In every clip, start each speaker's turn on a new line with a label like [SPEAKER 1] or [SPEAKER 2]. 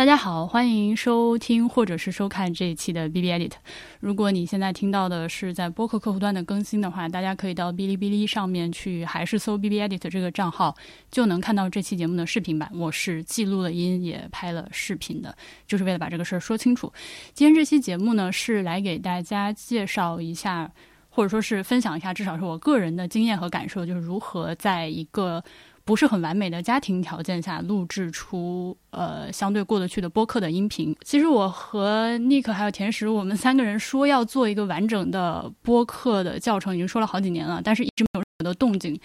[SPEAKER 1] 大家好，欢迎收听或者是收看这一期的 B B Edit。如果你现在听到的是在播客客户端的更新的话，大家可以到哔哩哔哩上面去，还是搜 B B Edit 这个账号，就能看到这期节目的视频版。我是记录了音，也拍了视频的，就是为了把这个事儿说清楚。今天这期节目呢，是来给大家介绍一下，或者说是分享一下，至少是我个人的经验和感受，就是如何在一个。不是很完美的家庭条件下录制出呃相对过得去的播客的音频。其实我和 Nick 还有甜食，我们三个人说要做一个完整的播客的教程，已经说了好几年了，但是一直没有任何的动静。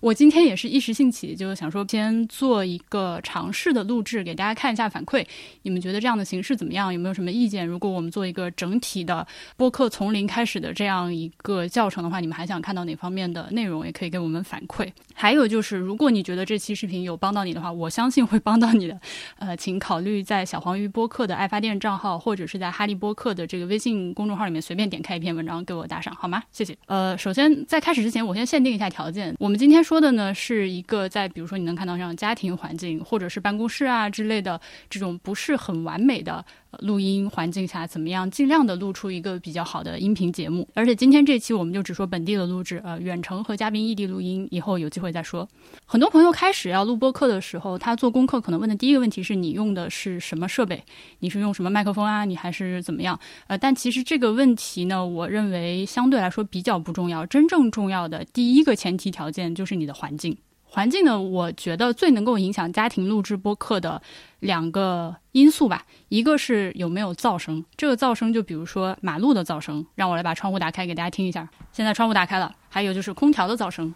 [SPEAKER 1] 我今天也是一时兴起，就是想说先做一个尝试的录制，给大家看一下反馈。你们觉得这样的形式怎么样？有没有什么意见？如果我们做一个整体的播客从零开始的这样一个教程的话，你们还想看到哪方面的内容？也可以给我们反馈。还有就是，如果你觉得这期视频有帮到你的话，我相信会帮到你的。呃，请考虑在小黄鱼播客的爱发电账号，或者是在哈利播客的这个微信公众号里面随便点开一篇文章给我打赏，好吗？谢谢。呃，首先在开始之前，我先限定一下条件。我们今天说的呢，是一个在比如说你能看到像家庭环境或者是办公室啊之类的这种不是很完美的录音环境下，怎么样尽量的录出一个比较好的音频节目。而且今天这期我们就只说本地的录制，呃，远程和嘉宾异地录音，以后有机会再说。很多朋友开始要录播客的时候，他做功课可能问的第一个问题是你用的是什么设备？你是用什么麦克风啊？你还是怎么样？呃，但其实这个问题呢，我认为相对来说比较不重要。真正重要的第一个前提条件就是你的环境。环境呢，我觉得最能够影响家庭录制播客的两个因素吧，一个是有没有噪声。这个噪声就比如说马路的噪声，让我来把窗户打开给大家听一下。现在窗户打开了。还有就是空调的噪声。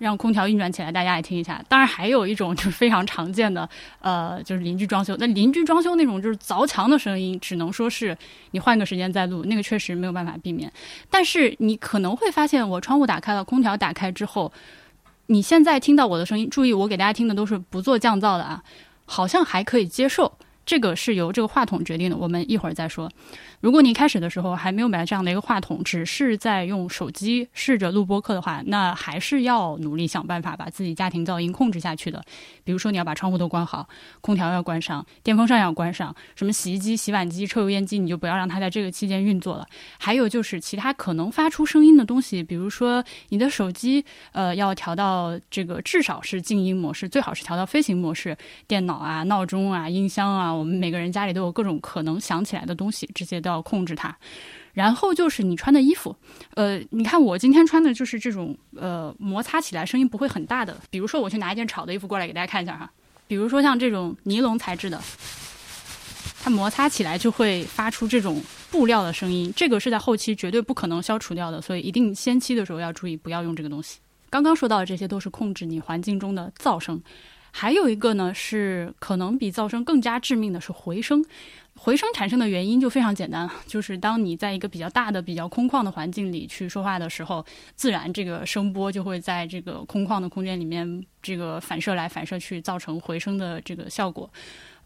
[SPEAKER 1] 让空调运转起来，大家也听一下。当然，还有一种就是非常常见的，呃，就是邻居装修。那邻居装修那种就是凿墙的声音，只能说是你换个时间再录，那个确实没有办法避免。但是你可能会发现，我窗户打开了，空调打开之后，你现在听到我的声音，注意，我给大家听的都是不做降噪的啊，好像还可以接受。这个是由这个话筒决定的，我们一会儿再说。如果你开始的时候还没有买这样的一个话筒，只是在用手机试着录播客的话，那还是要努力想办法把自己家庭噪音控制下去的。比如说，你要把窗户都关好，空调要关上，电风扇要关上，什么洗衣机、洗碗机、抽油烟机，你就不要让它在这个期间运作了。还有就是其他可能发出声音的东西，比如说你的手机，呃，要调到这个至少是静音模式，最好是调到飞行模式。电脑啊、闹钟啊、音箱啊，我们每个人家里都有各种可能响起来的东西，这些都。要控制它，然后就是你穿的衣服，呃，你看我今天穿的就是这种，呃，摩擦起来声音不会很大的。比如说我去拿一件炒的衣服过来给大家看一下哈，比如说像这种尼龙材质的，它摩擦起来就会发出这种布料的声音，这个是在后期绝对不可能消除掉的，所以一定先期的时候要注意不要用这个东西。刚刚说到的这些都是控制你环境中的噪声，还有一个呢是可能比噪声更加致命的是回声。回声产生的原因就非常简单了，就是当你在一个比较大的、比较空旷的环境里去说话的时候，自然这个声波就会在这个空旷的空间里面，这个反射来反射去，造成回声的这个效果。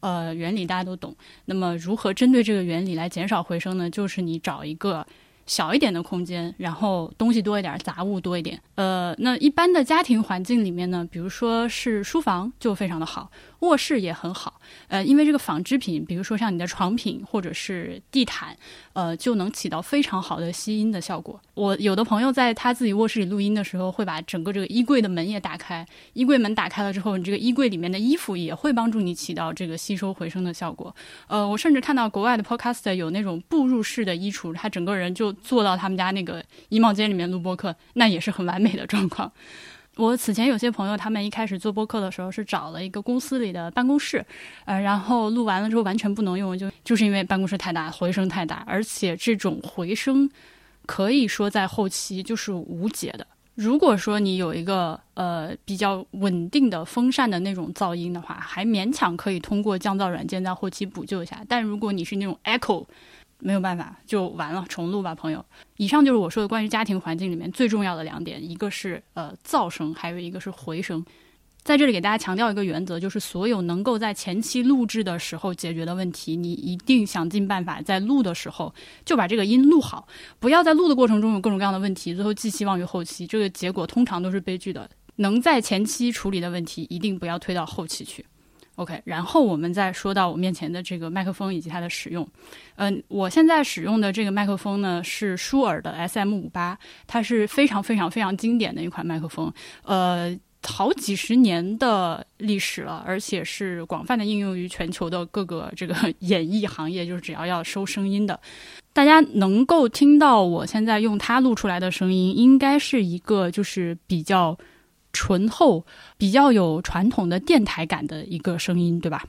[SPEAKER 1] 呃，原理大家都懂。那么，如何针对这个原理来减少回声呢？就是你找一个。小一点的空间，然后东西多一点，杂物多一点。呃，那一般的家庭环境里面呢，比如说是书房就非常的好，卧室也很好。呃，因为这个纺织品，比如说像你的床品或者是地毯，呃，就能起到非常好的吸音的效果。我有的朋友在他自己卧室里录音的时候，会把整个这个衣柜的门也打开。衣柜门打开了之后，你这个衣柜里面的衣服也会帮助你起到这个吸收回声的效果。呃，我甚至看到国外的 podcast 有那种步入式的衣橱，他整个人就。坐到他们家那个衣帽间里面录播客，那也是很完美的状况。我此前有些朋友，他们一开始做播客的时候是找了一个公司里的办公室，呃，然后录完了之后完全不能用，就就是因为办公室太大，回声太大，而且这种回声可以说在后期就是无解的。如果说你有一个呃比较稳定的风扇的那种噪音的话，还勉强可以通过降噪软件在后期补救一下。但如果你是那种 echo，没有办法，就完了，重录吧，朋友。以上就是我说的关于家庭环境里面最重要的两点，一个是呃噪声，还有一个是回声。在这里给大家强调一个原则，就是所有能够在前期录制的时候解决的问题，你一定想尽办法在录的时候就把这个音录好，不要在录的过程中有各种各样的问题，最后寄希望于后期，这个结果通常都是悲剧的。能在前期处理的问题，一定不要推到后期去。OK，然后我们再说到我面前的这个麦克风以及它的使用。嗯，我现在使用的这个麦克风呢是舒尔的 SM 五八，它是非常非常非常经典的一款麦克风。呃。好几十年的历史了，而且是广泛的应用于全球的各个这个演艺行业，就是只要要收声音的，大家能够听到我现在用它录出来的声音，应该是一个就是比较醇厚、比较有传统的电台感的一个声音，对吧？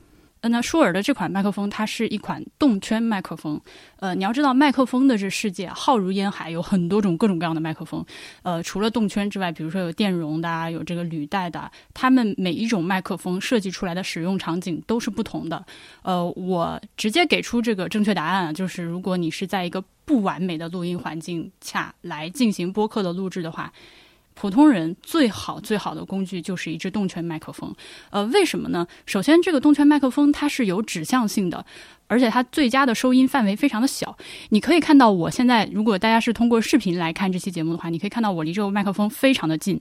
[SPEAKER 1] 那舒尔的这款麦克风，它是一款动圈麦克风。呃，你要知道，麦克风的这世界浩如烟海，有很多种各种各样的麦克风。呃，除了动圈之外，比如说有电容的，有这个履带的，它们每一种麦克风设计出来的使用场景都是不同的。呃，我直接给出这个正确答案，就是如果你是在一个不完美的录音环境下来进行播客的录制的话。普通人最好最好的工具就是一支动圈麦克风，呃，为什么呢？首先，这个动圈麦克风它是有指向性的，而且它最佳的收音范围非常的小。你可以看到，我现在如果大家是通过视频来看这期节目的话，你可以看到我离这个麦克风非常的近。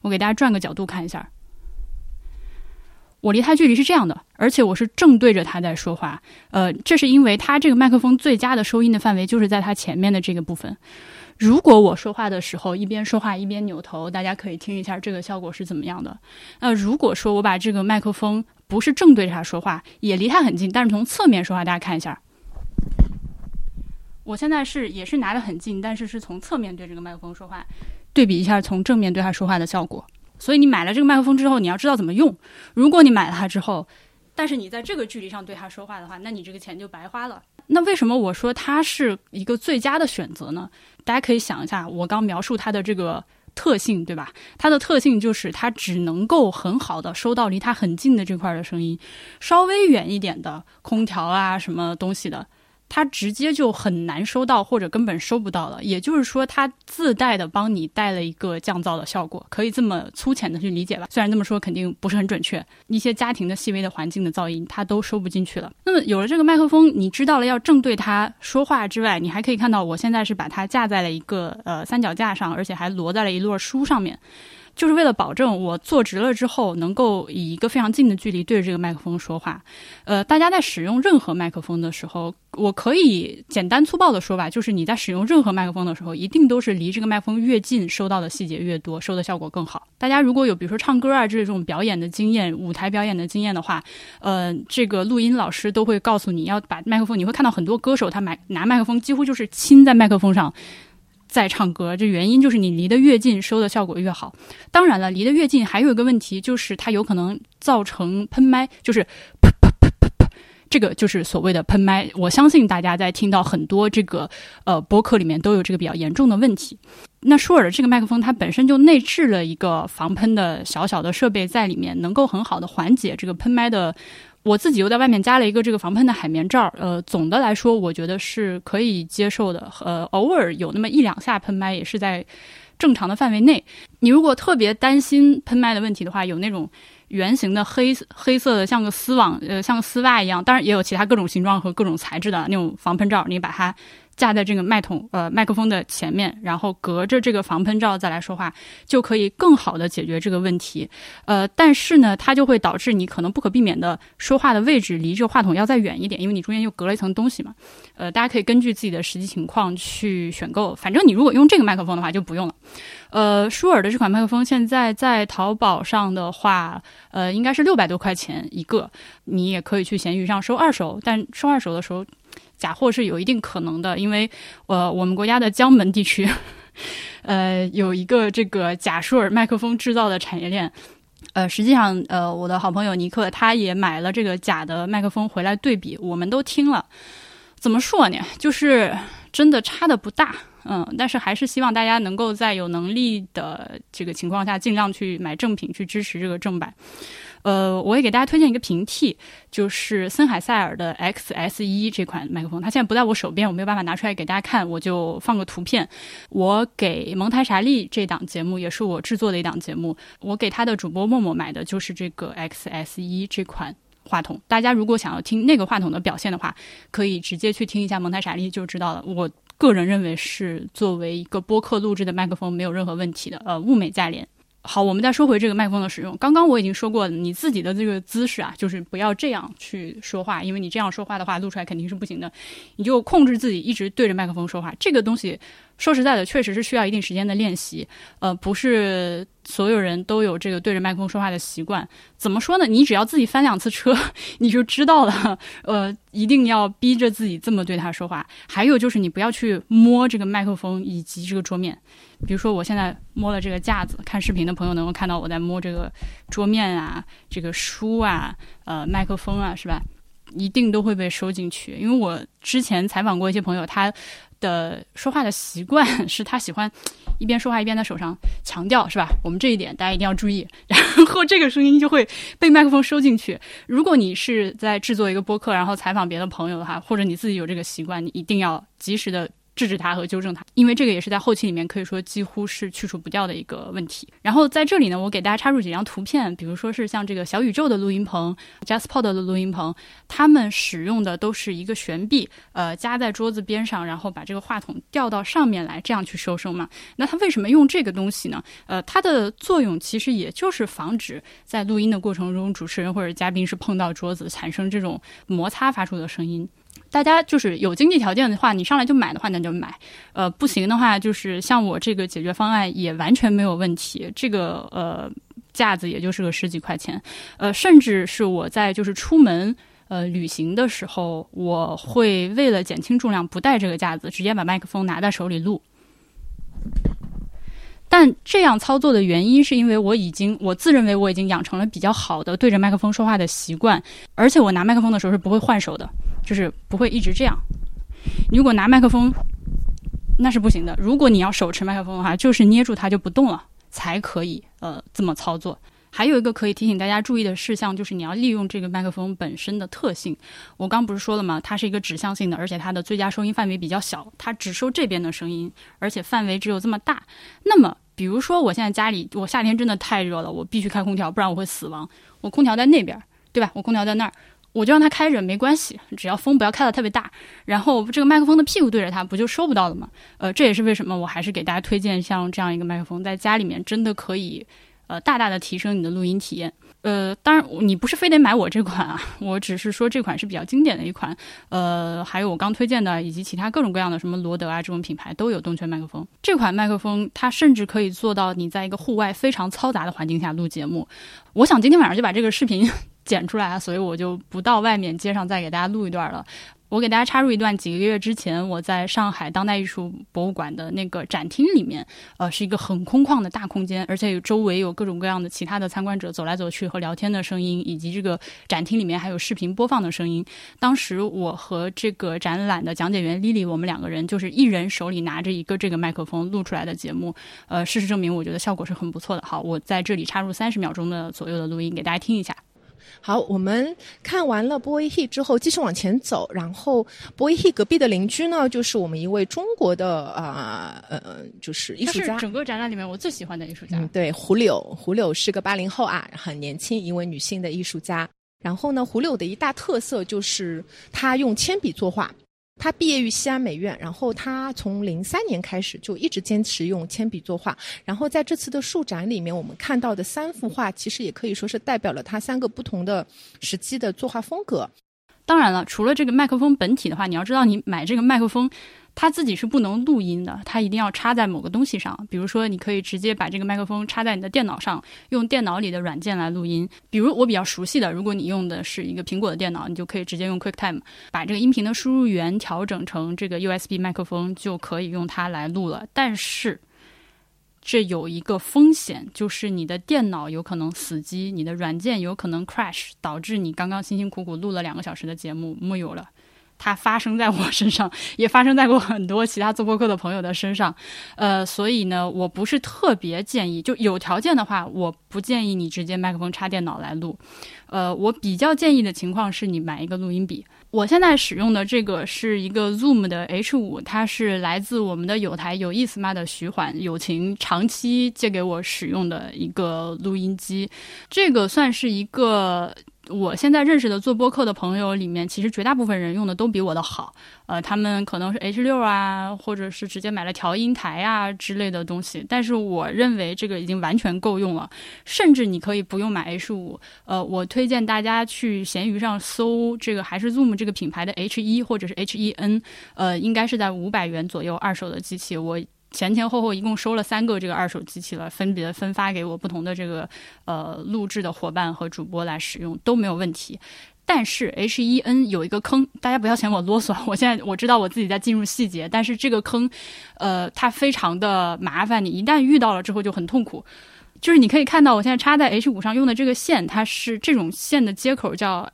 [SPEAKER 1] 我给大家转个角度看一下，我离它距离是这样的，而且我是正对着它在说话。呃，这是因为它这个麦克风最佳的收音的范围就是在它前面的这个部分。如果我说话的时候一边说话一边扭头，大家可以听一下这个效果是怎么样的。那如果说我把这个麦克风不是正对着他说话，也离他很近，但是从侧面说话，大家看一下，我现在是也是拿得很近，但是是从侧面对这个麦克风说话，对比一下从正面对他说话的效果。所以你买了这个麦克风之后，你要知道怎么用。如果你买了它之后，但是你在这个距离上对他说话的话，那你这个钱就白花了。那为什么我说它是一个最佳的选择呢？大家可以想一下，我刚描述它的这个特性，对吧？它的特性就是它只能够很好的收到离它很近的这块的声音，稍微远一点的空调啊什么东西的。它直接就很难收到，或者根本收不到了。也就是说，它自带的帮你带了一个降噪的效果，可以这么粗浅的去理解吧？虽然这么说肯定不是很准确，一些家庭的细微的环境的噪音它都收不进去了。那么有了这个麦克风，你知道了要正对它说话之外，你还可以看到我现在是把它架在了一个呃三脚架上，而且还摞在了一摞书上面。就是为了保证我坐直了之后，能够以一个非常近的距离对着这个麦克风说话。呃，大家在使用任何麦克风的时候，我可以简单粗暴的说吧，就是你在使用任何麦克风的时候，一定都是离这个麦克风越近，收到的细节越多，收的效果更好。大家如果有比如说唱歌啊这种表演的经验、舞台表演的经验的话，呃，这个录音老师都会告诉你要把麦克风，你会看到很多歌手他买拿麦克风几乎就是亲在麦克风上。在唱歌，这原因就是你离得越近，收的效果越好。当然了，离得越近还有一个问题，就是它有可能造成喷麦，就是噗噗噗噗噗，这个就是所谓的喷麦。我相信大家在听到很多这个呃播客里面都有这个比较严重的问题。那舒尔的这个麦克风，它本身就内置了一个防喷的小小的设备在里面，能够很好的缓解这个喷麦的。我自己又在外面加了一个这个防喷的海绵罩，呃，总的来说我觉得是可以接受的。呃，偶尔有那么一两下喷麦也是在正常的范围内。你如果特别担心喷麦的问题的话，有那种圆形的黑黑色的像个丝网，呃，像个丝袜一样，当然也有其他各种形状和各种材质的那种防喷罩，你把它。架在这个麦筒呃麦克风的前面，然后隔着这个防喷罩再来说话，就可以更好的解决这个问题。呃，但是呢，它就会导致你可能不可避免的说话的位置离这个话筒要再远一点，因为你中间又隔了一层东西嘛。呃，大家可以根据自己的实际情况去选购。反正你如果用这个麦克风的话就不用了。呃，舒尔的这款麦克风现在在淘宝上的话，呃，应该是六百多块钱一个。你也可以去闲鱼上收二手，但收二手的时候。假货是有一定可能的，因为呃，我们国家的江门地区，呃，有一个这个假舒尔麦克风制造的产业链。呃，实际上，呃，我的好朋友尼克他也买了这个假的麦克风回来对比，我们都听了。怎么说呢？就是真的差的不大，嗯，但是还是希望大家能够在有能力的这个情况下，尽量去买正品，去支持这个正版。呃，我也给大家推荐一个平替，就是森海塞尔的 XS 一这款麦克风，它现在不在我手边，我没有办法拿出来给大家看，我就放个图片。我给蒙台傻利这档节目也是我制作的一档节目，我给他的主播默默买的就是这个 XS 一这款话筒。大家如果想要听那个话筒的表现的话，可以直接去听一下蒙台傻利就知道了。我个人认为是作为一个播客录制的麦克风没有任何问题的，呃，物美价廉。好，我们再说回这个麦克风的使用。刚刚我已经说过，你自己的这个姿势啊，就是不要这样去说话，因为你这样说话的话，录出来肯定是不行的。你就控制自己一直对着麦克风说话。这个东西说实在的，确实是需要一定时间的练习。呃，不是所有人都有这个对着麦克风说话的习惯。怎么说呢？你只要自己翻两次车，你就知道了。呃，一定要逼着自己这么对他说话。还有就是，你不要去摸这个麦克风以及这个桌面。比如说，我现在摸了这个架子，看视频的朋友能够看到我在摸这个桌面啊，这个书啊，呃，麦克风啊，是吧？一定都会被收进去。因为我之前采访过一些朋友，他的说话的习惯 是他喜欢一边说话一边在手上强调，是吧？我们这一点大家一定要注意。然后这个声音就会被麦克风收进去。如果你是在制作一个播客，然后采访别的朋友的话，或者你自己有这个习惯，你一定要及时的。制止它和纠正它，因为这个也是在后期里面可以说几乎是去除不掉的一个问题。然后在这里呢，我给大家插入几张图片，比如说是像这个小宇宙的录音棚、JustPod 的录音棚，他们使用的都是一个悬臂，呃，夹在桌子边上，然后把这个话筒吊到上面来，这样去收声嘛。那它为什么用这个东西呢？呃，它的作用其实也就是防止在录音的过程中，主持人或者嘉宾是碰到桌子产生这种摩擦发出的声音。大家就是有经济条件的话，你上来就买的话，那就买。呃，不行的话，就是像我这个解决方案也完全没有问题。这个呃架子也就是个十几块钱，呃，甚至是我在就是出门呃旅行的时候，我会为了减轻重量不带这个架子，直接把麦克风拿在手里录。但这样操作的原因是因为我已经我自认为我已经养成了比较好的对着麦克风说话的习惯，而且我拿麦克风的时候是不会换手的。就是不会一直这样。如果拿麦克风，那是不行的。如果你要手持麦克风的话，就是捏住它就不动了，才可以呃这么操作。还有一个可以提醒大家注意的事项，就是你要利用这个麦克风本身的特性。我刚不是说了吗？它是一个指向性的，而且它的最佳收音范围比较小，它只收这边的声音，而且范围只有这么大。那么，比如说我现在家里，我夏天真的太热了，我必须开空调，不然我会死亡。我空调在那边，对吧？我空调在那儿。我就让它开着没关系，只要风不要开的特别大，然后这个麦克风的屁股对着它，不就收不到了吗？呃，这也是为什么我还是给大家推荐像这样一个麦克风，在家里面真的可以，呃，大大的提升你的录音体验。呃，当然你不是非得买我这款啊，我只是说这款是比较经典的一款。呃，还有我刚推荐的以及其他各种各样的什么罗德啊这种品牌都有动圈麦克风。这款麦克风它甚至可以做到你在一个户外非常嘈杂的环境下录节目。我想今天晚上就把这个视频。剪出来，所以我就不到外面街上再给大家录一段了。我给大家插入一段，几个月之前我在上海当代艺术博物馆的那个展厅里面，呃，是一个很空旷的大空间，而且有周围有各种各样的其他的参观者走来走去和聊天的声音，以及这个展厅里面还有视频播放的声音。当时我和这个展览的讲解员 Lily，我们两个人就是一人手里拿着一个这个麦克风录出来的节目。呃，事实证明，我觉得效果是很不错的。好，我在这里插入三十秒钟的左右的录音给大家听一下。
[SPEAKER 2] 好，我们看完了波伊 he 之后，继续往前走。然后波伊 he 隔壁的邻居呢，就是我们一位中国的啊呃，就是艺术家。
[SPEAKER 1] 整个展览里面我最喜欢的艺术家。
[SPEAKER 2] 嗯，对，胡柳，胡柳是个八零后啊，很年轻一位女性的艺术家。然后呢，胡柳的一大特色就是她用铅笔作画。他毕业于西安美院，然后他从零三年开始就一直坚持用铅笔作画。然后在这次的树展里面，我们看到的三幅画，其实也可以说是代表了他三个不同的时期的作画风格。
[SPEAKER 1] 当然了，除了这个麦克风本体的话，你要知道，你买这个麦克风。它自己是不能录音的，它一定要插在某个东西上。比如说，你可以直接把这个麦克风插在你的电脑上，用电脑里的软件来录音。比如我比较熟悉的，如果你用的是一个苹果的电脑，你就可以直接用 QuickTime 把这个音频的输入源调整成这个 USB 麦克风，就可以用它来录了。但是这有一个风险，就是你的电脑有可能死机，你的软件有可能 crash，导致你刚刚辛辛苦苦录了两个小时的节目木有了。它发生在我身上，也发生在过很多其他做播客的朋友的身上，呃，所以呢，我不是特别建议，就有条件的话，我不建议你直接麦克风插电脑来录，呃，我比较建议的情况是你买一个录音笔。我现在使用的这个是一个 Zoom 的 H 五，它是来自我们的有台有意思吗的徐缓友情长期借给我使用的一个录音机，这个算是一个。我现在认识的做播客的朋友里面，其实绝大部分人用的都比我的好。呃，他们可能是 H 六啊，或者是直接买了调音台啊之类的东西。但是我认为这个已经完全够用了，甚至你可以不用买 H 五。呃，我推荐大家去闲鱼上搜这个还是 Zoom 这个品牌的 H 一或者是 H 一 N，呃，应该是在五百元左右二手的机器。我。前前后后一共收了三个这个二手机器了，分别分发给我不同的这个呃录制的伙伴和主播来使用都没有问题。但是 H 一 N 有一个坑，大家不要嫌我啰嗦，我现在我知道我自己在进入细节，但是这个坑，呃，它非常的麻烦，你一旦遇到了之后就很痛苦。就是你可以看到我现在插在 H 五上用的这个线，它是这种线的接口叫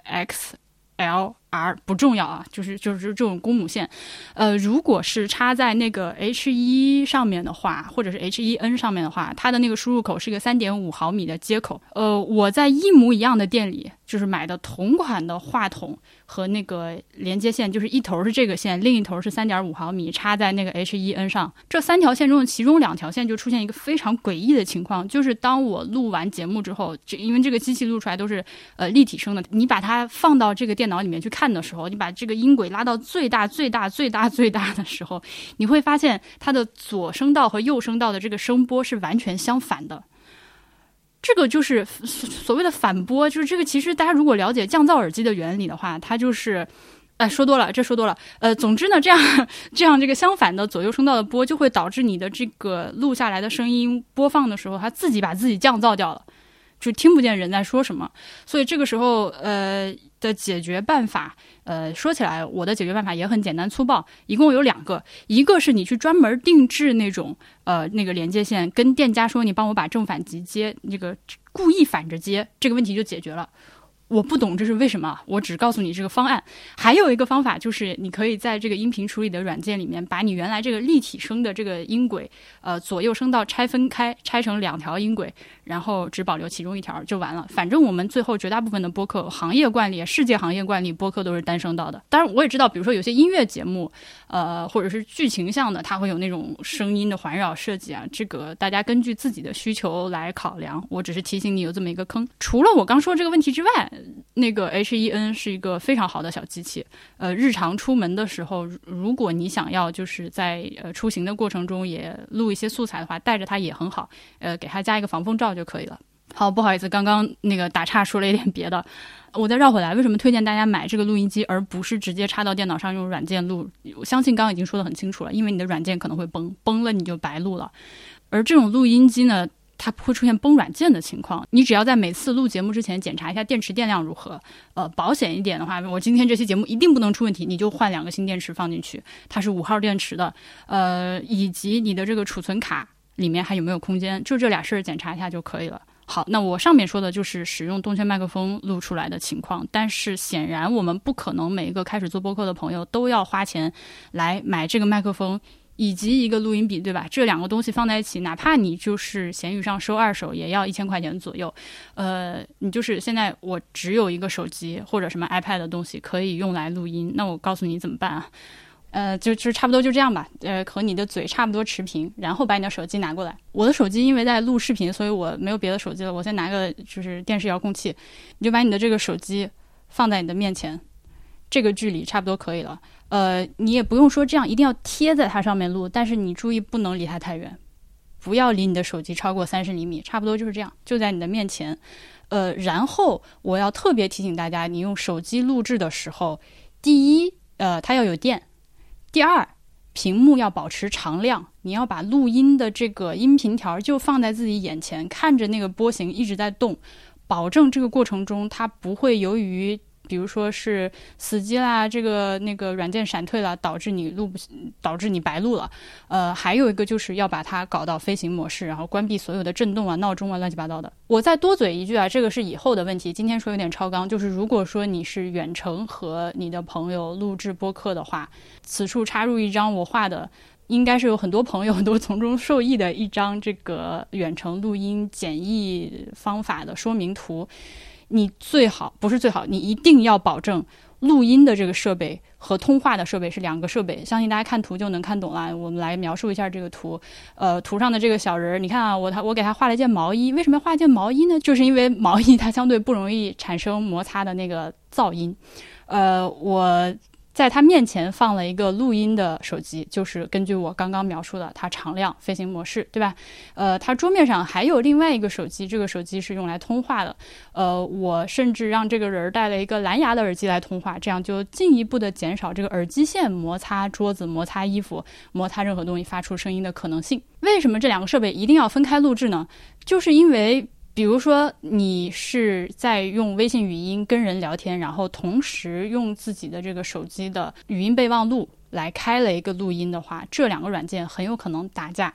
[SPEAKER 1] XL。R 不重要啊，就是就是这种公母线，呃，如果是插在那个 H 一上面的话，或者是 H 一 N 上面的话，它的那个输入口是一个三点五毫米的接口。呃，我在一模一样的店里，就是买的同款的话筒和那个连接线，就是一头是这个线，另一头是三点五毫米，插在那个 H 一 N 上。这三条线中的其中两条线就出现一个非常诡异的情况，就是当我录完节目之后，这因为这个机器录出来都是呃立体声的，你把它放到这个电脑里面去看。的时候，你把这个音轨拉到最大、最大、最大、最大的时候，你会发现它的左声道和右声道的这个声波是完全相反的。这个就是所谓的反播，就是这个。其实大家如果了解降噪耳机的原理的话，它就是……哎，说多了，这说多了。呃，总之呢，这样这样这个相反的左右声道的波，就会导致你的这个录下来的声音播放的时候，它自己把自己降噪掉了。就听不见人在说什么，所以这个时候，呃的解决办法，呃说起来，我的解决办法也很简单粗暴，一共有两个，一个是你去专门定制那种呃那个连接线，跟店家说你帮我把正反极接，那个故意反着接，这个问题就解决了。我不懂这是为什么，我只告诉你这个方案。还有一个方法就是，你可以在这个音频处理的软件里面，把你原来这个立体声的这个音轨，呃，左右声道拆分开，拆成两条音轨，然后只保留其中一条就完了。反正我们最后绝大部分的播客行业惯例、世界行业惯例，播客都是单声道的。当然，我也知道，比如说有些音乐节目，呃，或者是剧情向的，它会有那种声音的环绕设计啊。这个大家根据自己的需求来考量。我只是提醒你有这么一个坑。除了我刚说这个问题之外，那个 H E N 是一个非常好的小机器，呃，日常出门的时候，如果你想要就是在呃出行的过程中也录一些素材的话，带着它也很好，呃，给它加一个防风罩就可以了。好，不好意思，刚刚那个打岔说了一点别的，我再绕回来，为什么推荐大家买这个录音机，而不是直接插到电脑上用软件录？我相信刚刚已经说的很清楚了，因为你的软件可能会崩，崩了你就白录了，而这种录音机呢？它不会出现崩软件的情况，你只要在每次录节目之前检查一下电池电量如何。呃，保险一点的话，我今天这期节目一定不能出问题，你就换两个新电池放进去，它是五号电池的。呃，以及你的这个储存卡里面还有没有空间，就这俩事儿检查一下就可以了。好，那我上面说的就是使用动圈麦克风录出来的情况，但是显然我们不可能每一个开始做播客的朋友都要花钱来买这个麦克风。以及一个录音笔，对吧？这两个东西放在一起，哪怕你就是闲鱼上收二手，也要一千块钱左右。呃，你就是现在我只有一个手机或者什么 iPad 的东西可以用来录音，那我告诉你怎么办啊？呃，就就差不多就这样吧。呃，和你的嘴差不多持平，然后把你的手机拿过来。我的手机因为在录视频，所以我没有别的手机了。我先拿个就是电视遥控器，你就把你的这个手机放在你的面前，这个距离差不多可以了。呃，你也不用说这样一定要贴在它上面录，但是你注意不能离它太远，不要离你的手机超过三十厘米，差不多就是这样，就在你的面前。呃，然后我要特别提醒大家，你用手机录制的时候，第一，呃，它要有电；第二，屏幕要保持常亮，你要把录音的这个音频条就放在自己眼前，看着那个波形一直在动，保证这个过程中它不会由于。比如说是死机啦，这个那个软件闪退了，导致你录不，导致你白录了。呃，还有一个就是要把它搞到飞行模式，然后关闭所有的震动啊、闹钟啊、乱七八糟的。我再多嘴一句啊，这个是以后的问题。今天说有点超纲，就是如果说你是远程和你的朋友录制播客的话，此处插入一张我画的，应该是有很多朋友都从中受益的一张这个远程录音简易方法的说明图。你最好不是最好，你一定要保证录音的这个设备和通话的设备是两个设备，相信大家看图就能看懂了。我们来描述一下这个图，呃，图上的这个小人儿，你看啊，我他我给他画了一件毛衣，为什么要画一件毛衣呢？就是因为毛衣它相对不容易产生摩擦的那个噪音，呃，我。在他面前放了一个录音的手机，就是根据我刚刚描述的，它常亮飞行模式，对吧？呃，他桌面上还有另外一个手机，这个手机是用来通话的。呃，我甚至让这个人带了一个蓝牙的耳机来通话，这样就进一步的减少这个耳机线摩擦桌子、摩擦衣服、摩擦任何东西发出声音的可能性。为什么这两个设备一定要分开录制呢？就是因为。比如说，你是在用微信语音跟人聊天，然后同时用自己的这个手机的语音备忘录来开了一个录音的话，这两个软件很有可能打架。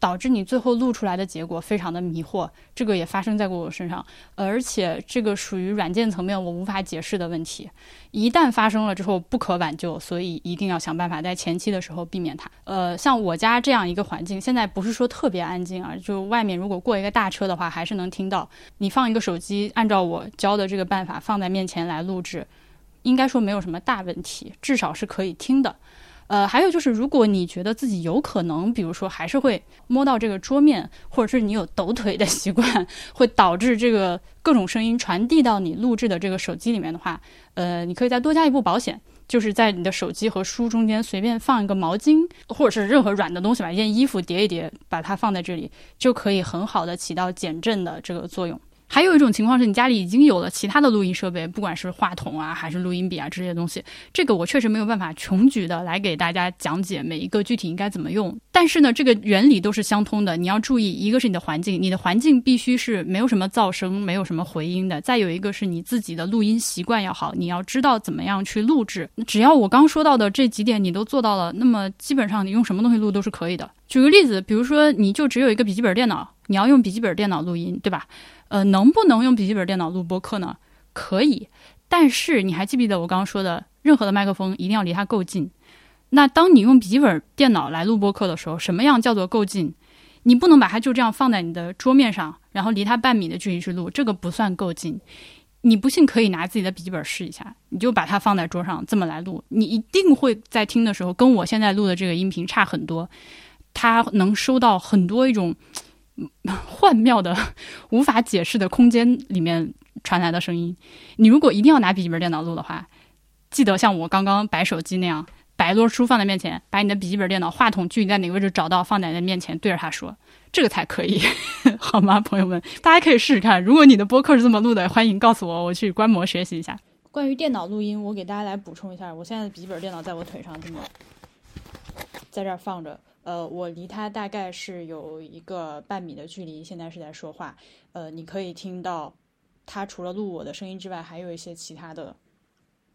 [SPEAKER 1] 导致你最后录出来的结果非常的迷惑，这个也发生在过我身上，而且这个属于软件层面我无法解释的问题，一旦发生了之后不可挽救，所以一定要想办法在前期的时候避免它。呃，像我家这样一个环境，现在不是说特别安静啊，就外面如果过一个大车的话，还是能听到。你放一个手机，按照我教的这个办法放在面前来录制，应该说没有什么大问题，至少是可以听的。呃，还有就是，如果你觉得自己有可能，比如说还是会摸到这个桌面，或者是你有抖腿的习惯，会导致这个各种声音传递到你录制的这个手机里面的话，呃，你可以再多加一步保险，就是在你的手机和书中间随便放一个毛巾，或者是任何软的东西，把一件衣服叠一叠，把它放在这里，就可以很好的起到减震的这个作用。还有一种情况是你家里已经有了其他的录音设备，不管是话筒啊，还是录音笔啊这些东西，这个我确实没有办法穷举的来给大家讲解每一个具体应该怎么用。但是呢，这个原理都是相通的。你要注意，一个是你的环境，你的环境必须是没有什么噪声、没有什么回音的；再有一个是你自己的录音习惯要好，你要知道怎么样去录制。只要我刚说到的这几点你都做到了，那么基本上你用什么东西录都是可以的。举个例子，比如说你就只有一个笔记本电脑，你要用笔记本电脑录音，对吧？呃，能不能用笔记本电脑录播课呢？可以，但是你还记不记得我刚刚说的，任何的麦克风一定要离它够近。那当你用笔记本电脑来录播课的时候，什么样叫做够近？你不能把它就这样放在你的桌面上，然后离它半米的距离去录，这个不算够近。你不信可以拿自己的笔记本试一下，你就把它放在桌上这么来录，你一定会在听的时候跟我现在录的这个音频差很多。它能收到很多一种。幻妙的、无法解释的空间里面传来的声音。你如果一定要拿笔记本电脑录的话，记得像我刚刚摆手机那样，摆摞书放在面前，把你的笔记本电脑话筒距离在哪个位置找到，放在你的面前，对着它说，这个才可以，好吗，朋友们？大家可以试试看。如果你的播客是这么录的，欢迎告诉我，我去观摩学习一下。关于电脑录音，我给大家来补充一下。我现在的笔记本电脑在我腿上，这么在这儿放着。呃，我离他大概是有一个半米的距离，现在是在说话。呃，你可以听到他除了录我的声音之外，还有一些其他的。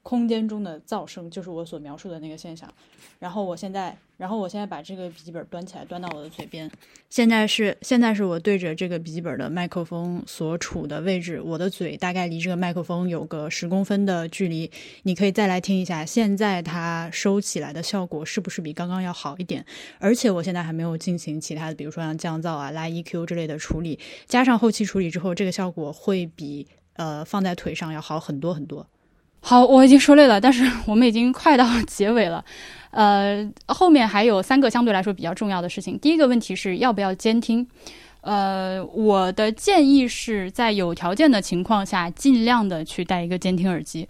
[SPEAKER 1] 空间中的噪声就是我所描述的那个现象，然后我现在，然后我现在把这个笔记本端起来，端到我的嘴边。现在是现在是我对着这个笔记本的麦克风所处的位置，我的嘴大概离这个麦克风有个十公分的距离。你可以再来听一下，现在它收起来的效果是不是比刚刚要好一点？而且我现在还没有进行其他的，比如说像降噪啊、拉 EQ 之类的处理，加上后期处理之后，这个效果会比呃放在腿上要好很多很多。好，我已经说累了，但是我们已经快到 结尾了，呃，后面还有三个相对来说比较重要的事情。第一个问题是要不要监听？呃，我的建议是在有条件的情况下，尽量的去带一个监听耳机。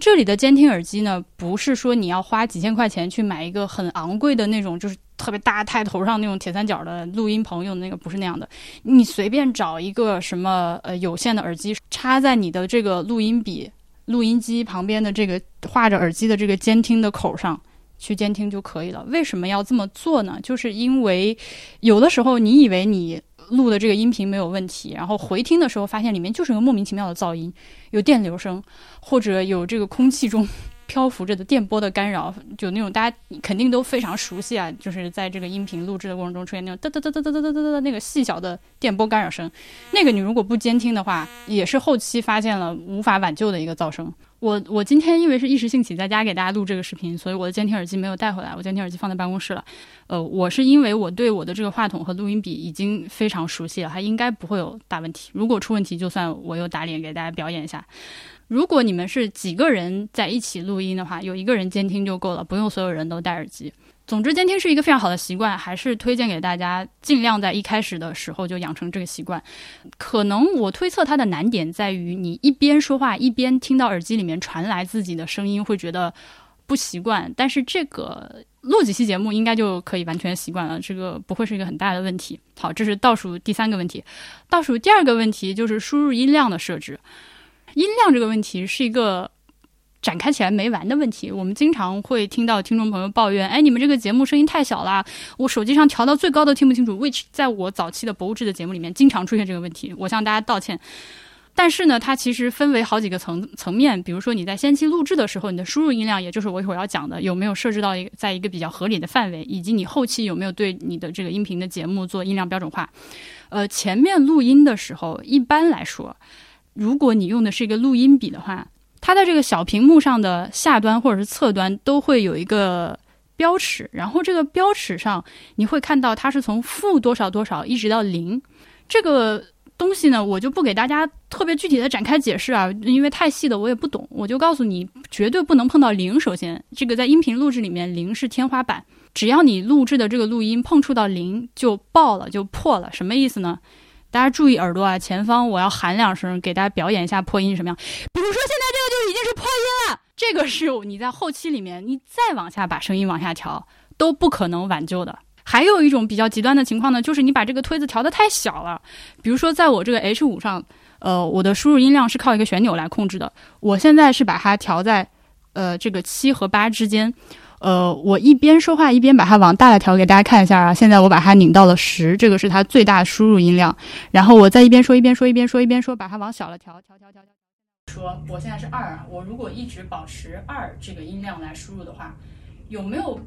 [SPEAKER 1] 这里的监听耳机呢，不是说你要花几千块钱去买一个很昂贵的那种，就是特别大太头上那种铁三角的录音棚用的那个，不是那样的。你随便找一个什么呃有线的耳机，插在你的这个录音笔。录音机旁边的这个画着耳机的这个监听的口上去监听就可以了。为什么要这么做呢？就是因为有的时候你以为你录的这个音频没有问题，然后回听的时候发现里面就是个莫名其妙的噪音，有电流声，或者有这个空气中。漂浮着的电波的干扰，就那种大家肯定都非常熟悉啊，就是在这个音频录制的过程中出现那种哒哒哒哒哒哒哒哒哒那个细小的电波干扰声，那个你如果不监听的话，也是后期发现了无法挽救的一个噪声。我我今天因为是一时兴起在家给大家录这个视频，所以我的监听耳机没有带回来，我监听耳机放在办公室了。呃，我是因为我对我的这个话筒和录音笔已经非常熟悉了，它应该不会有大问题。如果出问题，就算我又打脸给大家表演一下。如果你们是几个人在一起录音的话，有一个人监听就够了，不用所有人都戴耳机。总之，监听是一个非常好的习惯，还是推荐给大家尽量在一开始的时候就养成这个习惯。可能我推测它的难点在于，你一边说话一边听到耳机里面传来自己的声音，会觉得不习惯。但是这个录几期节目应该就可以完全习惯了，这个不会是一个很大的问题。好，这是倒数第三个问题。倒数第二个问题就是输入音量的设置。音量这个问题是一个。展开起来没完的问题，我们经常会听到听众朋友抱怨：“哎，你们这个节目声音太小了，我手机上调到最高都听不清楚。”which 在我早期的博物志的节目里面经常出现这个问题，我向大家道歉。但是呢，它其实分为好几个层层面，比如说你在先期录制的时候，你的输入音量，也就是我一会儿要讲的，有没有设置到一在一个比较合理的范围，以及你后期有没有对你的这个音频的节目做音量标准化。呃，前面录音的时候，一般来说，如果你用的是一个录音笔的话。它在这个小屏幕上的下端或者是侧端都会有一个标尺，然后这个标尺上你会看到它是从负多少多少一直到零。这个东西呢，我就不给大家特别具体的展开解释啊，因为太细的我也不懂。我就告诉你，绝对不能碰到零。首先，这个在音频录制里面，零是天花板，只要你录制的这个录音碰触到零，就爆了，就破了。什么意思呢？大家注意耳朵啊！前方我要喊两声，给大家表演一下破音是什么样。比如说现在这个就已经是破音了，这个是你在后期里面，你再往下把声音往下调都不可能挽救的。还有一种比较极端的情况呢，就是你把这个推子调的太小了。比如说在我这个 H 五上，呃，我的输入音量是靠一个旋钮来控制的，我现在是把它调在呃这个七和八之间。呃，我一边说话一边把它往大了调，给大家看一下啊。现在我把它拧到了十，这个是它最大输入音量。然后我再一边说一边说一边说一边说，把它往小了调，调调调调。说我现在是二啊，我如果一直保持二这个音量来输入的话，有没有？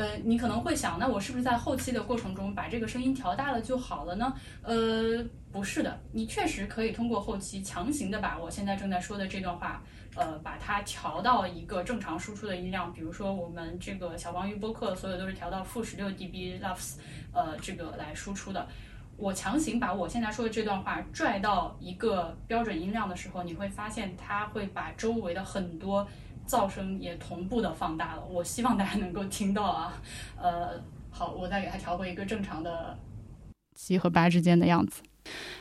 [SPEAKER 1] 呃，你可能会想，那我是不是在后期的过程中把这个声音调大了就好了呢？呃，不是的，你确实可以通过后期强行的把我现在正在说的这段话。呃，把它调到一个正常输出的音量，比如说我们这个小黄鱼播客，所有都是调到负十六 dB lufs，呃，这个来输出的。我强行把我现在说的这段话拽到一个标准音量的时候，你会发现它会把周围的很多噪声也同步的放大了。我希望大家能够听到啊。呃，好，我再给它调回一个正常的七和八之间的样子。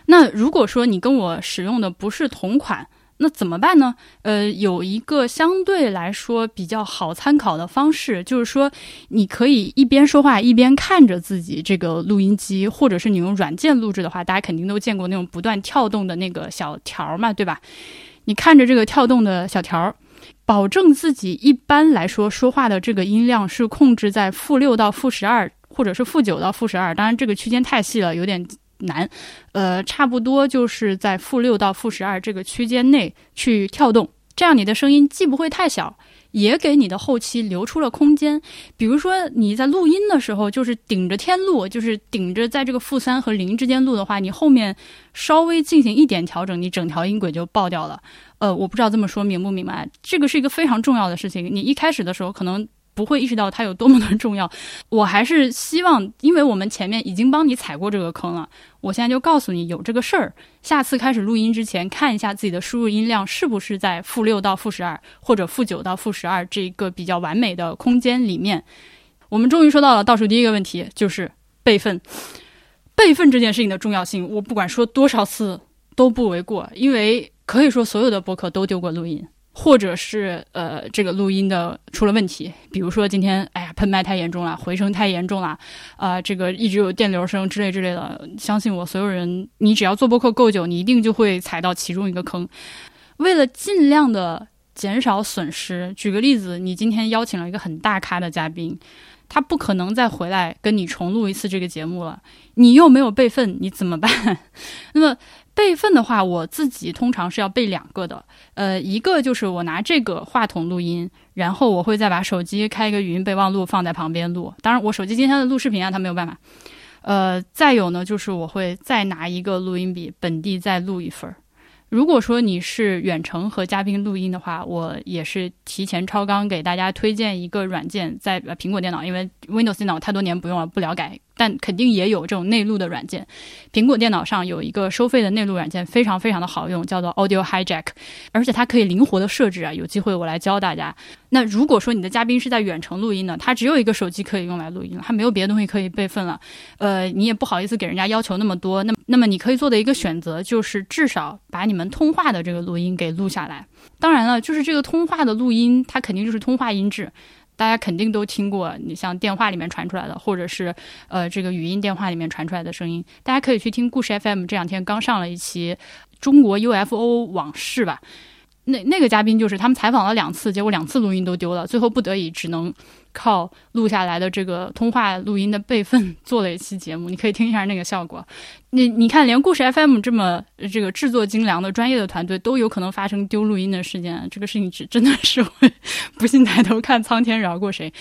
[SPEAKER 1] 那如果说你跟我使用的不是同款，那怎么办呢？呃，有一个相对来说比较好参考的方式，就是说，你可以一边说话一边看着自己这个录音机，或者是你用软件录制的话，大家肯定都见过那种不断跳动的那个小条嘛，对吧？你看着这个跳动的小条儿，保证自己一般来说说话的这个音量是控制在负六到负十二，或者是负九到负十二，当然这个区间太细了，有点。难，呃，差不多就是在负六到负十二这个区间内去跳动，这样你的声音既不会太小，也给你的后期留出了空间。比如说你在录音的时候，就是顶着天录，就是顶着在这个负三和零之间录的话，你后面稍微进行一点调整，你整条音轨就爆掉了。呃，我不知道这么说明不明白，这个是一个非常重要的事情。你一开始的时候可能。不会意识到它有多么的重要，我还是希望，因为我们前面已经帮你踩过这个坑了，我现在就告诉你有这个事儿。下次开始录音之前，看一下自己的输入音量是不是在负六到负十二，或者负九到负十二这个比较完美的空间里面。我们终于说到了倒数第一个问题，就是备份。备份这件事情的重要性，我不管说多少次都不为过，因为可以说所有的博客都丢过录音。或者是呃，这个录音的出了问题，比如说今天，哎呀，喷麦太严重了，回声太严重了，啊，这个一直有电流声之类之类的。相信我，所有人，你只要做播客够久，你一定就会踩到其中一个坑。为了尽量的减少损失，举个例子，你今天邀请了一个很大咖的嘉宾，他不可能再回来跟你重录一次这个节目了，你又没有备份，你怎么办？那么。备份的话，我自己通常是要备两个的。呃，一个就是我拿这个话筒录音，然后我会再把手机开一个语音备忘录放在旁边录。当然，我手机今天的录视频啊，它没有办法。呃，再有呢，就是我会再拿一个录音笔，本地再录一份儿。如果说你是远程和嘉宾录音的话，我也是提前超纲给大家推荐一个软件，在苹果电脑，因为 Windows 电脑太多年不用了，不了解。但肯定也有这种内录的软件。苹果电脑上有一个收费的内录软件，非常非常的好用，叫做 Audio Hijack，而且它可以灵活的设置啊。有机会我来教大家。那如果说你的嘉宾是在远程录音呢，他只有一个手机可以用来录音了，他没有别的东西可以备份了。呃，你也不好意思给人家要求那么多。那那么你可以做的一个选择就是至少把你们通话的这个录音给录下来。当然了，就是这个通话的录音，它肯定就是通话音质。大家肯定都听过，你像电话里面传出来的，或者是呃这个语音电话里面传出来的声音，大家可以去听故事 FM，这两天刚上了一期中国 UFO 往事吧。那那个嘉宾就是他们采访了两次，结果两次录音都丢了，最后不得已只能靠录下来的这个通话录音的备份做了一期节目。你可以听一下那个效果。你你看，连故事 FM 这么这个制作精良的专业的团队都有可能发生丢录音的事件，这个事情只真的是会 不信抬头看苍天饶过谁。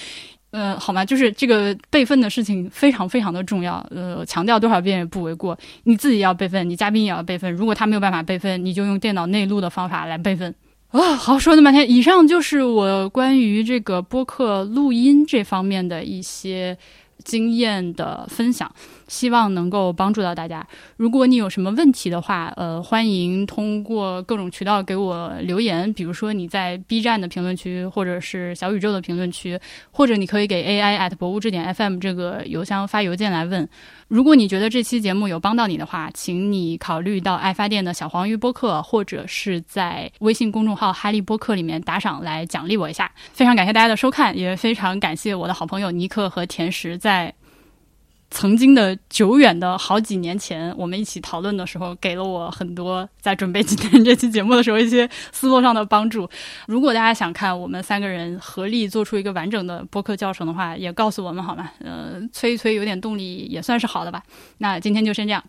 [SPEAKER 1] 呃，好吗？就是这个备份的事情非常非常的重要。呃，强调多少遍也不为过。你自己要备份，你嘉宾也要备份。如果他没有办法备份，你就用电脑内录的方法来备份。啊，好，说那么半天，以上就是我关于这个播客录音这方面的一些经验的分享。希望能够帮助到大家。如果你有什么问题的话，呃，欢迎通过各种渠道给我留言。比如说你在 B 站的评论区，或者是小宇宙的评论区，或者你可以给 AI at 博物志点 FM 这个邮箱发邮件来问。如果你觉得这期节目有帮到你的话，请你考虑到爱发电的小黄鱼播客，或者是在微信公众号哈利播客里面打赏来奖励我一下。非常感谢大家的收看，也非常感谢我的好朋友尼克和甜食在。曾经的久远的好几年前，我们一起讨论的时候，给了我很多在准备今天这期节目的时候一些思路上的帮助。如果大家想看我们三个人合力做出一个完整的播客教程的话，也告诉我们好吗？呃，催一催有点动力也算是好的吧。那今天就先这样。